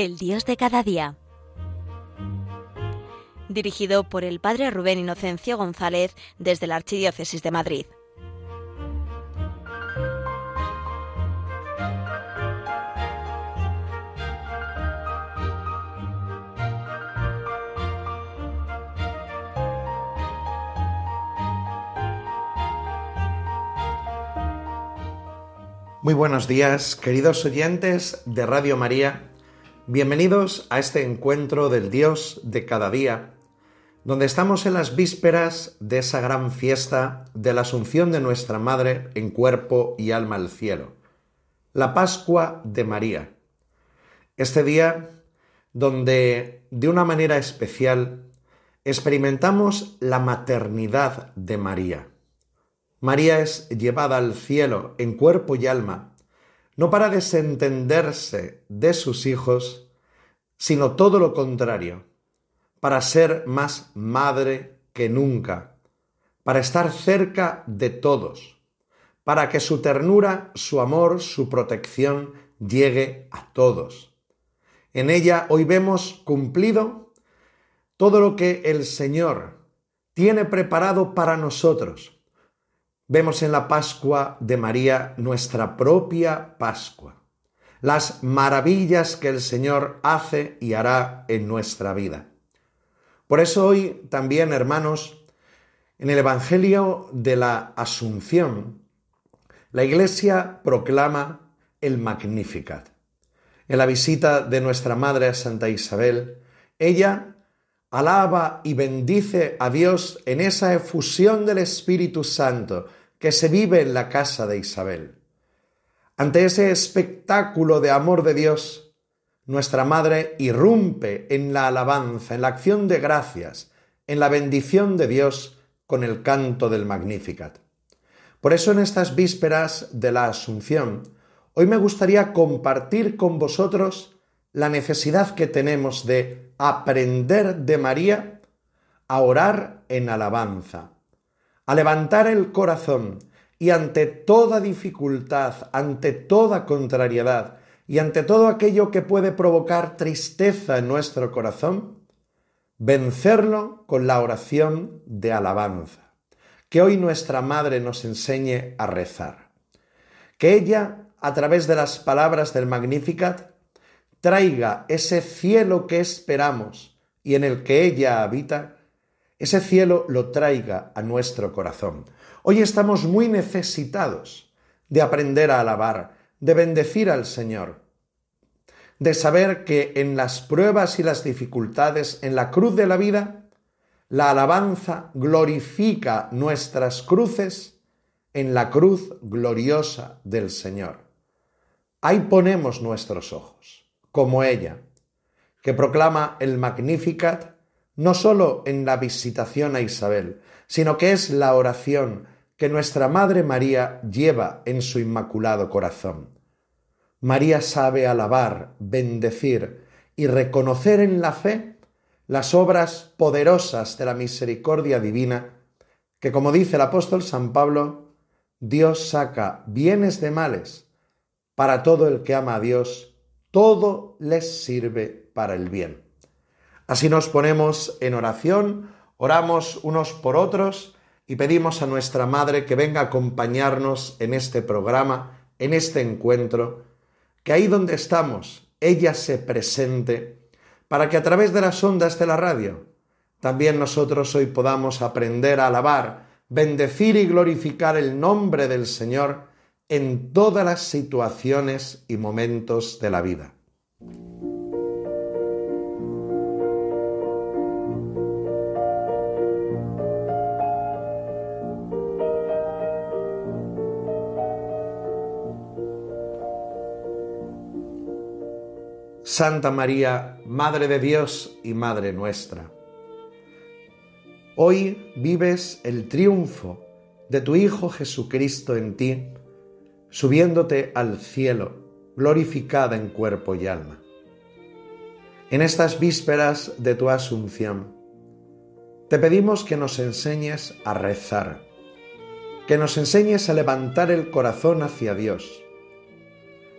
El Dios de cada día. Dirigido por el Padre Rubén Inocencio González desde la Archidiócesis de Madrid. Muy buenos días, queridos oyentes de Radio María. Bienvenidos a este encuentro del Dios de cada día, donde estamos en las vísperas de esa gran fiesta de la Asunción de nuestra Madre en cuerpo y alma al cielo, la Pascua de María. Este día donde de una manera especial experimentamos la maternidad de María María es llevada al cielo en cuerpo y alma, no para desentenderse de sus hijos, sino todo lo contrario, para ser más madre que nunca, para estar cerca de todos, para que su ternura, su amor, su protección llegue a todos. En ella hoy vemos cumplido todo lo que el Señor tiene preparado para nosotros vemos en la Pascua de María nuestra propia Pascua, las maravillas que el Señor hace y hará en nuestra vida. Por eso hoy también, hermanos, en el Evangelio de la Asunción, la Iglesia proclama el Magnificat. En la visita de nuestra Madre a Santa Isabel, ella alaba y bendice a Dios en esa efusión del Espíritu Santo que se vive en la casa de Isabel. Ante ese espectáculo de amor de Dios, nuestra Madre irrumpe en la alabanza, en la acción de gracias, en la bendición de Dios con el canto del Magnificat. Por eso en estas vísperas de la Asunción, hoy me gustaría compartir con vosotros la necesidad que tenemos de aprender de María a orar en alabanza, a levantar el corazón y ante toda dificultad, ante toda contrariedad y ante todo aquello que puede provocar tristeza en nuestro corazón, vencerlo con la oración de alabanza. Que hoy nuestra Madre nos enseñe a rezar. Que ella, a través de las palabras del Magnificat, traiga ese cielo que esperamos y en el que ella habita, ese cielo lo traiga a nuestro corazón. Hoy estamos muy necesitados de aprender a alabar, de bendecir al Señor, de saber que en las pruebas y las dificultades, en la cruz de la vida, la alabanza glorifica nuestras cruces en la cruz gloriosa del Señor. Ahí ponemos nuestros ojos, como ella, que proclama el Magnificat no solo en la visitación a Isabel, sino que es la oración que nuestra Madre María lleva en su inmaculado corazón. María sabe alabar, bendecir y reconocer en la fe las obras poderosas de la misericordia divina, que como dice el apóstol San Pablo, Dios saca bienes de males. Para todo el que ama a Dios, todo les sirve para el bien. Así nos ponemos en oración, oramos unos por otros y pedimos a nuestra Madre que venga a acompañarnos en este programa, en este encuentro, que ahí donde estamos, ella se presente, para que a través de las ondas de la radio, también nosotros hoy podamos aprender a alabar, bendecir y glorificar el nombre del Señor en todas las situaciones y momentos de la vida. Santa María, Madre de Dios y Madre nuestra. Hoy vives el triunfo de tu Hijo Jesucristo en ti, subiéndote al cielo, glorificada en cuerpo y alma. En estas vísperas de tu asunción, te pedimos que nos enseñes a rezar, que nos enseñes a levantar el corazón hacia Dios,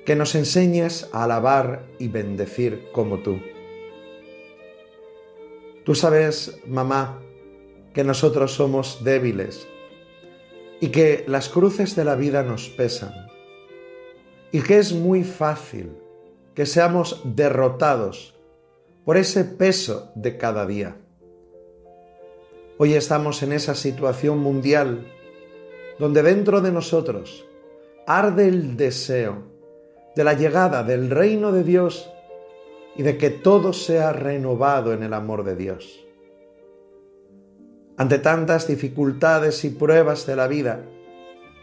que nos enseñes a alabar y bendecir como tú. Tú sabes, mamá, que nosotros somos débiles y que las cruces de la vida nos pesan y que es muy fácil que seamos derrotados por ese peso de cada día. Hoy estamos en esa situación mundial donde dentro de nosotros arde el deseo de la llegada del reino de Dios y de que todo sea renovado en el amor de Dios. Ante tantas dificultades y pruebas de la vida,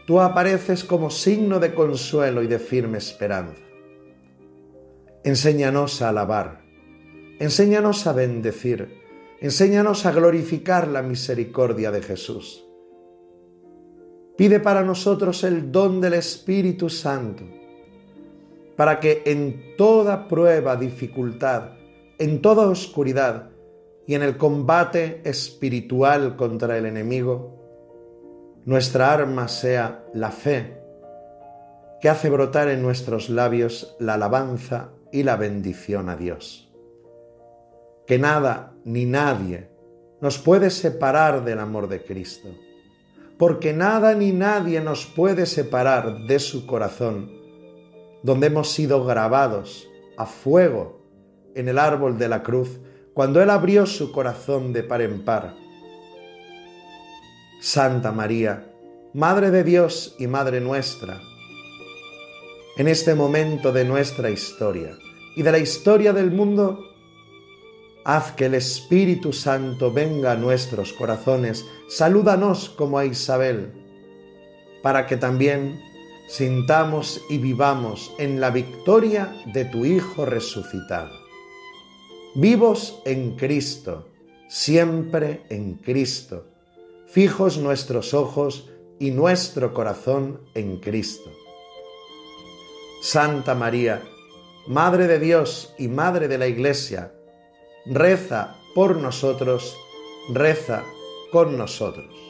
tú apareces como signo de consuelo y de firme esperanza. Enséñanos a alabar, enséñanos a bendecir, enséñanos a glorificar la misericordia de Jesús. Pide para nosotros el don del Espíritu Santo, para que en toda prueba, dificultad, en toda oscuridad y en el combate espiritual contra el enemigo, nuestra arma sea la fe, que hace brotar en nuestros labios la alabanza y la bendición a Dios. Que nada ni nadie nos puede separar del amor de Cristo porque nada ni nadie nos puede separar de su corazón, donde hemos sido grabados a fuego en el árbol de la cruz, cuando Él abrió su corazón de par en par. Santa María, Madre de Dios y Madre nuestra, en este momento de nuestra historia y de la historia del mundo, Haz que el Espíritu Santo venga a nuestros corazones, salúdanos como a Isabel, para que también sintamos y vivamos en la victoria de tu Hijo resucitado. Vivos en Cristo, siempre en Cristo, fijos nuestros ojos y nuestro corazón en Cristo. Santa María, Madre de Dios y Madre de la Iglesia, reza por nosotros, reza con nosotros.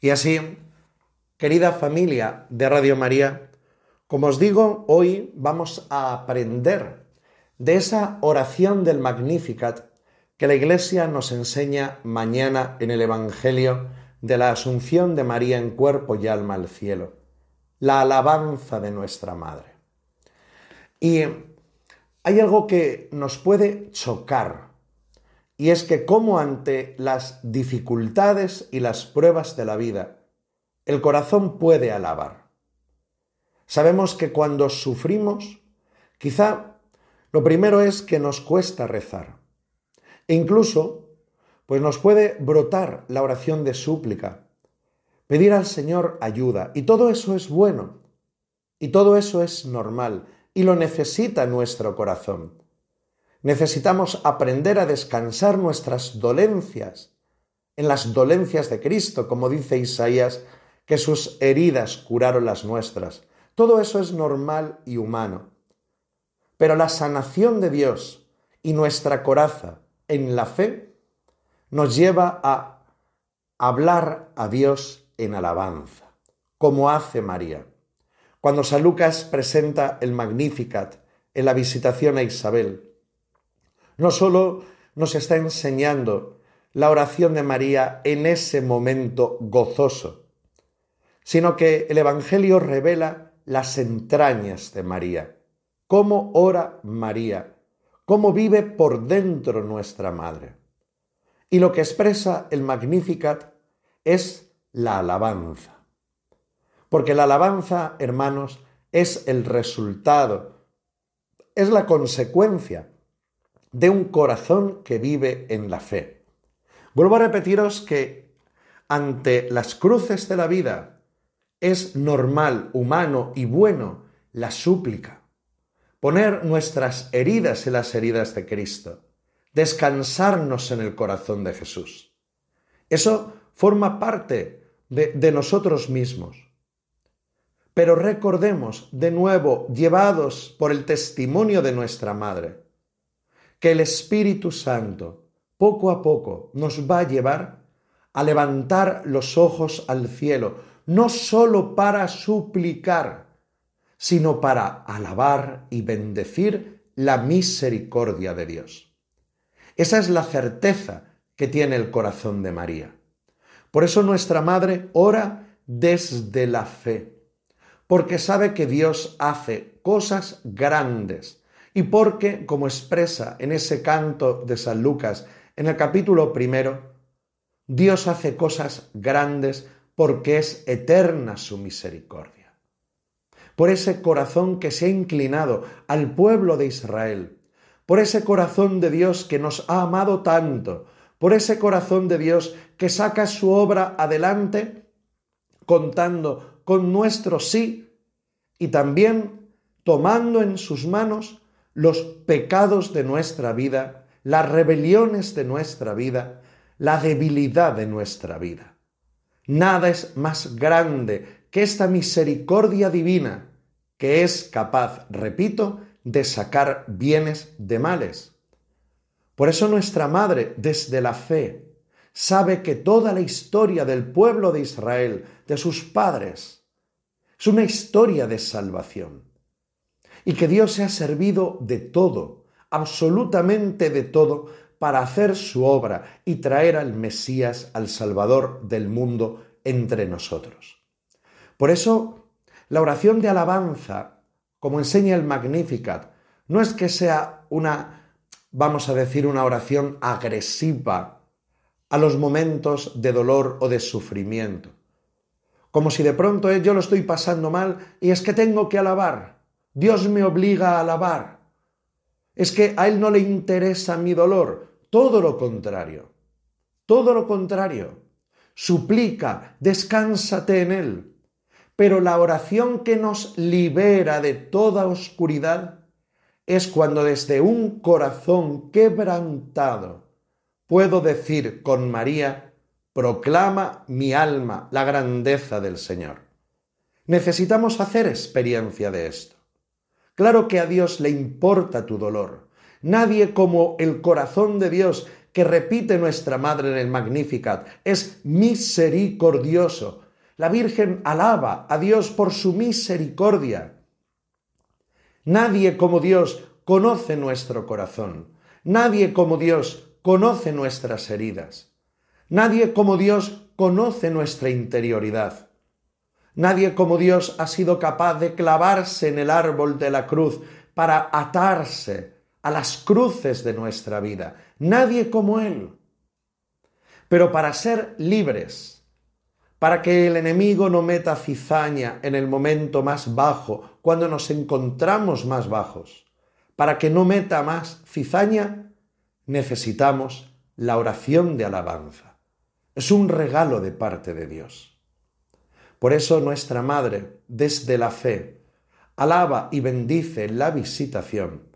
Y así, querida familia de Radio María, como os digo, hoy vamos a aprender de esa oración del Magnificat que la Iglesia nos enseña mañana en el Evangelio de la Asunción de María en cuerpo y alma al cielo, la alabanza de nuestra Madre. Y hay algo que nos puede chocar, y es que como ante las dificultades y las pruebas de la vida, el corazón puede alabar. Sabemos que cuando sufrimos, quizá lo primero es que nos cuesta rezar. E incluso, pues nos puede brotar la oración de súplica, pedir al Señor ayuda. Y todo eso es bueno. Y todo eso es normal. Y lo necesita nuestro corazón. Necesitamos aprender a descansar nuestras dolencias en las dolencias de Cristo, como dice Isaías, que sus heridas curaron las nuestras. Todo eso es normal y humano. Pero la sanación de Dios y nuestra coraza en la fe nos lleva a hablar a Dios en alabanza, como hace María. Cuando San Lucas presenta el Magnificat en la visitación a Isabel, no solo nos está enseñando la oración de María en ese momento gozoso, sino que el Evangelio revela las entrañas de María, cómo ora María, cómo vive por dentro nuestra Madre. Y lo que expresa el Magnificat es la alabanza. Porque la alabanza, hermanos, es el resultado, es la consecuencia de un corazón que vive en la fe. Vuelvo a repetiros que ante las cruces de la vida, es normal, humano y bueno la súplica. Poner nuestras heridas en las heridas de Cristo. Descansarnos en el corazón de Jesús. Eso forma parte de, de nosotros mismos. Pero recordemos, de nuevo, llevados por el testimonio de nuestra Madre, que el Espíritu Santo poco a poco nos va a llevar a levantar los ojos al cielo, no sólo para suplicar, sino para alabar y bendecir la misericordia de Dios. Esa es la certeza que tiene el corazón de María. Por eso nuestra Madre ora desde la fe, porque sabe que Dios hace cosas grandes y porque, como expresa en ese canto de San Lucas, en el capítulo primero, Dios hace cosas grandes porque es eterna su misericordia. Por ese corazón que se ha inclinado al pueblo de Israel, por ese corazón de Dios que nos ha amado tanto, por ese corazón de Dios que saca su obra adelante contando con nuestro sí y también tomando en sus manos los pecados de nuestra vida, las rebeliones de nuestra vida, la debilidad de nuestra vida. Nada es más grande que esta misericordia divina que es capaz, repito, de sacar bienes de males. Por eso nuestra Madre, desde la fe, sabe que toda la historia del pueblo de Israel, de sus padres, es una historia de salvación. Y que Dios se ha servido de todo, absolutamente de todo, para hacer su obra y traer al Mesías, al Salvador del mundo, entre nosotros. Por eso, la oración de alabanza, como enseña el Magnificat, no es que sea una vamos a decir, una oración agresiva a los momentos de dolor o de sufrimiento. Como si de pronto eh, yo lo estoy pasando mal y es que tengo que alabar. Dios me obliga a alabar. Es que a Él no le interesa mi dolor. Todo lo contrario. Todo lo contrario. Suplica, descánsate en Él. Pero la oración que nos libera de toda oscuridad es cuando desde un corazón quebrantado puedo decir con María, proclama mi alma la grandeza del Señor. Necesitamos hacer experiencia de esto. Claro que a Dios le importa tu dolor. Nadie como el corazón de Dios que repite nuestra Madre en el Magnificat es misericordioso. La Virgen alaba a Dios por su misericordia. Nadie como Dios conoce nuestro corazón. Nadie como Dios conoce nuestras heridas. Nadie como Dios conoce nuestra interioridad. Nadie como Dios ha sido capaz de clavarse en el árbol de la cruz para atarse a las cruces de nuestra vida. Nadie como Él. Pero para ser libres, para que el enemigo no meta cizaña en el momento más bajo, cuando nos encontramos más bajos. Para que no meta más cizaña, necesitamos la oración de alabanza. Es un regalo de parte de Dios. Por eso nuestra Madre, desde la fe, alaba y bendice la visitación,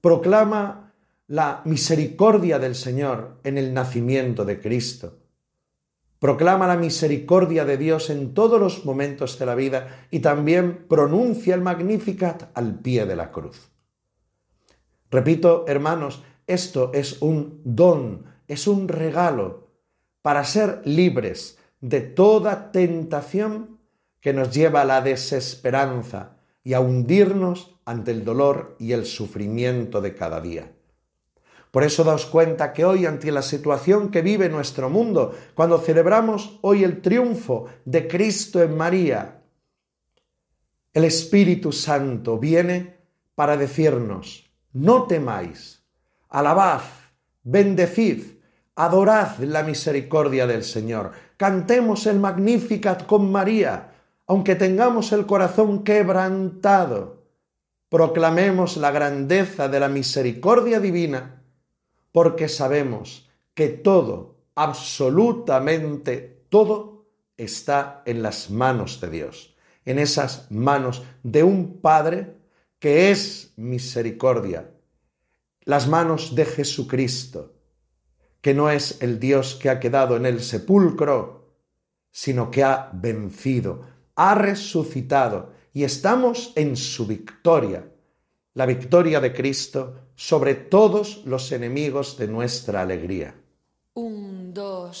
proclama la misericordia del Señor en el nacimiento de Cristo, proclama la misericordia de Dios en todos los momentos de la vida y también pronuncia el Magnificat al pie de la cruz. Repito, hermanos, esto es un don, es un regalo para ser libres de toda tentación que nos lleva a la desesperanza y a hundirnos ante el dolor y el sufrimiento de cada día. Por eso daos cuenta que hoy, ante la situación que vive nuestro mundo, cuando celebramos hoy el triunfo de Cristo en María, el Espíritu Santo viene para decirnos, no temáis, alabad, bendecid, adorad la misericordia del Señor, cantemos el Magnificat con María, aunque tengamos el corazón quebrantado, proclamemos la grandeza de la misericordia divina porque sabemos que todo, absolutamente todo, está en las manos de Dios, en esas manos de un Padre que es misericordia, las manos de Jesucristo, que no es el Dios que ha quedado en el sepulcro, sino que ha vencido, ha resucitado y estamos en su victoria, la victoria de Cristo sobre todos los enemigos de nuestra alegría. Un, dos,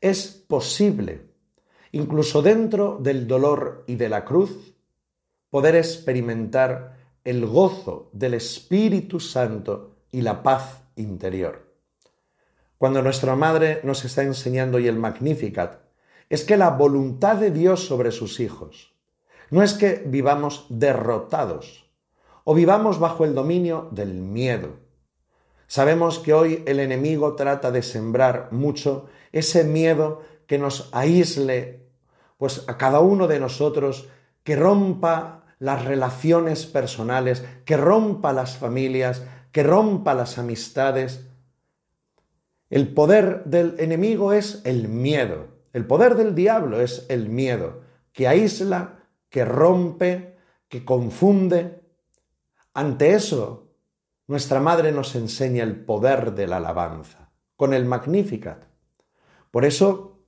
es posible, incluso dentro del dolor y de la cruz, poder experimentar el gozo del Espíritu Santo y la paz interior. Cuando nuestra Madre nos está enseñando y el Magnificat, es que la voluntad de Dios sobre sus hijos, no es que vivamos derrotados o vivamos bajo el dominio del miedo. Sabemos que hoy el enemigo trata de sembrar mucho ese miedo que nos aísle pues a cada uno de nosotros, que rompa las relaciones personales, que rompa las familias, que rompa las amistades. El poder del enemigo es el miedo, el poder del diablo es el miedo, que aísla, que rompe, que confunde. Ante eso, nuestra Madre nos enseña el poder de la alabanza, con el Magnificat. Por eso,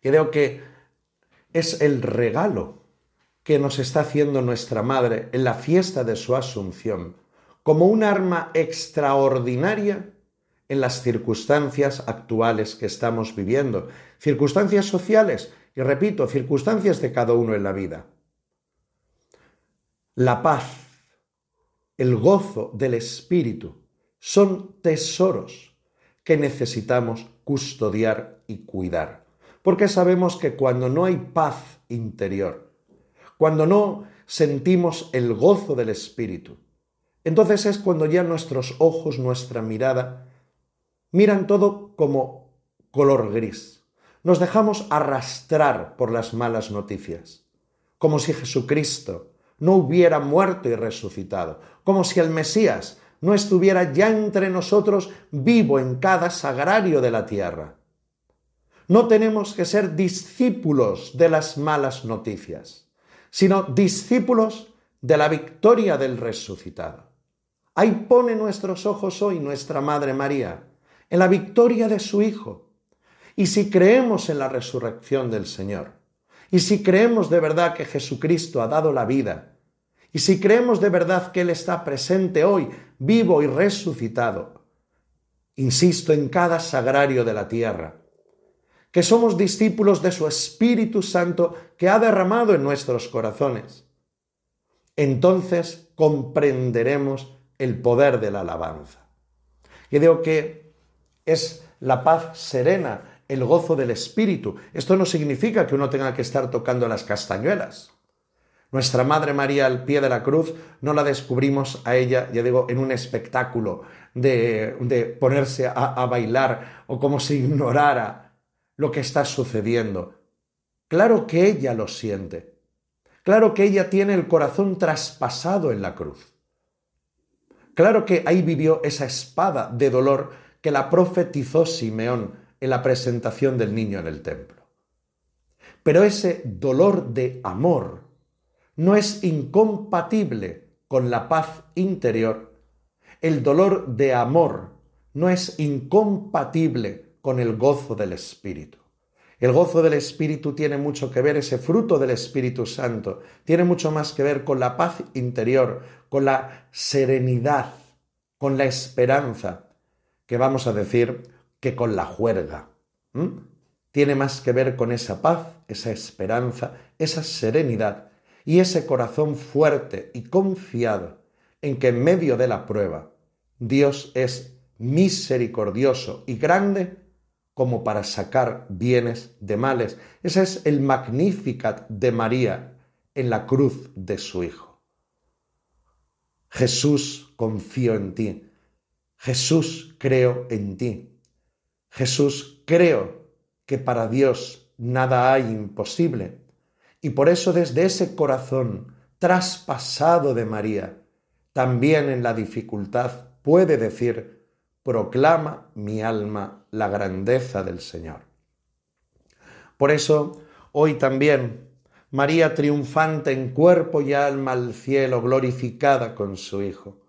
creo que es el regalo que nos está haciendo nuestra Madre en la fiesta de su Asunción, como un arma extraordinaria en las circunstancias actuales que estamos viviendo, circunstancias sociales y, repito, circunstancias de cada uno en la vida. La paz, el gozo del Espíritu son tesoros que necesitamos custodiar y cuidar, porque sabemos que cuando no hay paz interior, cuando no sentimos el gozo del Espíritu, entonces es cuando ya nuestros ojos, nuestra mirada, miran todo como color gris. Nos dejamos arrastrar por las malas noticias, como si Jesucristo no hubiera muerto y resucitado, como si el Mesías no estuviera ya entre nosotros vivo en cada sagrario de la tierra. No tenemos que ser discípulos de las malas noticias, sino discípulos de la victoria del resucitado. Ahí pone nuestros ojos hoy nuestra Madre María, en la victoria de su Hijo. Y si creemos en la resurrección del Señor, y si creemos de verdad que Jesucristo ha dado la vida, y si creemos de verdad que Él está presente hoy, vivo y resucitado, insisto, en cada sagrario de la tierra, que somos discípulos de su Espíritu Santo que ha derramado en nuestros corazones, entonces comprenderemos el poder de la alabanza. Y digo que es la paz serena, el gozo del espíritu. Esto no significa que uno tenga que estar tocando las castañuelas. Nuestra Madre María al pie de la cruz no la descubrimos a ella, ya digo, en un espectáculo de, ponerse a, a bailar o como si ignorara lo que está sucediendo. Claro que ella lo siente. Claro que ella tiene el corazón traspasado en la cruz. Claro que ahí vivió esa espada de dolor que la profetizó Simeón en la presentación del niño en el templo. Pero ese dolor de amor no es incompatible con la paz interior. El dolor de amor no es incompatible con el gozo del Espíritu. El gozo del Espíritu tiene mucho que ver, ese fruto del Espíritu Santo, tiene mucho más que ver con la paz interior, con la serenidad, con la esperanza, que vamos a decir que con la juerga. Tiene más que ver con esa paz, esa esperanza, esa serenidad y ese corazón fuerte y confiado en que en medio de la prueba Dios es misericordioso y grande como para sacar bienes de males. Ese es el Magnificat de María en la cruz de su Hijo. Jesús, confío en ti. Jesús, creo en ti. Jesús, creo que para Dios nada hay imposible. Y por eso desde ese corazón traspasado de María, también en la dificultad puede decir, proclama mi alma la grandeza del Señor. Por eso, hoy también, María triunfante en cuerpo y alma al cielo, glorificada con su Hijo,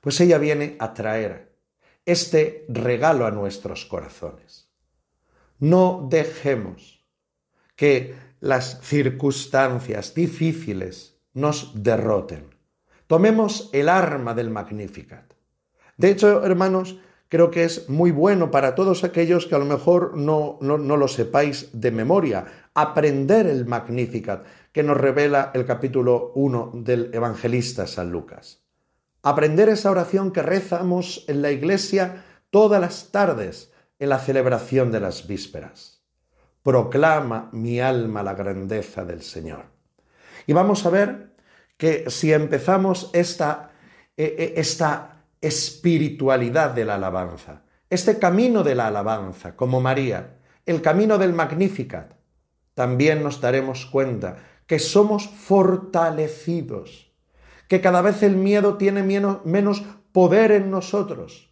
pues ella viene a traer este regalo a nuestros corazones. No dejemos que las circunstancias difíciles nos derroten. Tomemos el arma del Magnificat. De hecho, hermanos, creo que es muy bueno para todos aquellos que a lo mejor no, no, lo sepáis de memoria, aprender el Magnificat que nos revela el capítulo 1 del evangelista San Lucas. Aprender esa oración que rezamos en la iglesia todas las tardes en la celebración de las vísperas. Proclama mi alma la grandeza del Señor. Y vamos a ver que si empezamos esta, e, e, esta espiritualidad de la alabanza, este camino de la alabanza, como María, el camino del Magnificat, también nos daremos cuenta que somos fortalecidos, que cada vez el miedo tiene menos poder en nosotros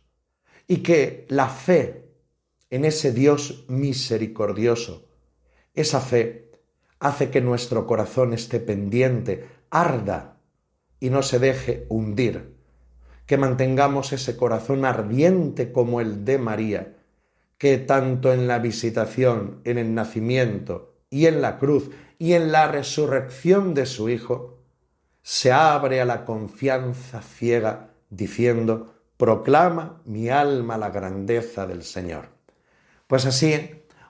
y que la fe en ese Dios misericordioso, esa fe hace que nuestro corazón esté pendiente, arda y no se deje hundir que mantengamos ese corazón ardiente como el de María, que tanto en la visitación, en el nacimiento y en la cruz y en la resurrección de su Hijo, se abre a la confianza ciega diciendo, Proclama mi alma la grandeza del Señor. Pues así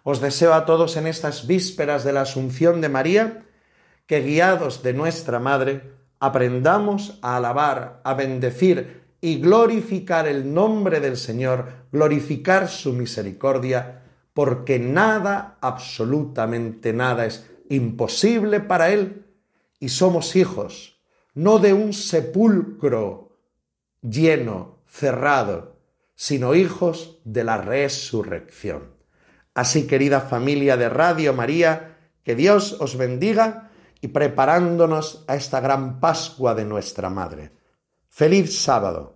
os deseo a todos en estas vísperas de la Asunción de María, que guiados de nuestra Madre, aprendamos a alabar, a bendecir y glorificar el nombre del Señor, glorificar su misericordia, porque nada, absolutamente nada es imposible para Él y somos hijos, no de un sepulcro lleno, cerrado, sino hijos de la resurrección. Así, querida familia de Radio María, que Dios os bendiga y preparándonos a esta gran Pascua de nuestra Madre. Feliz sábado.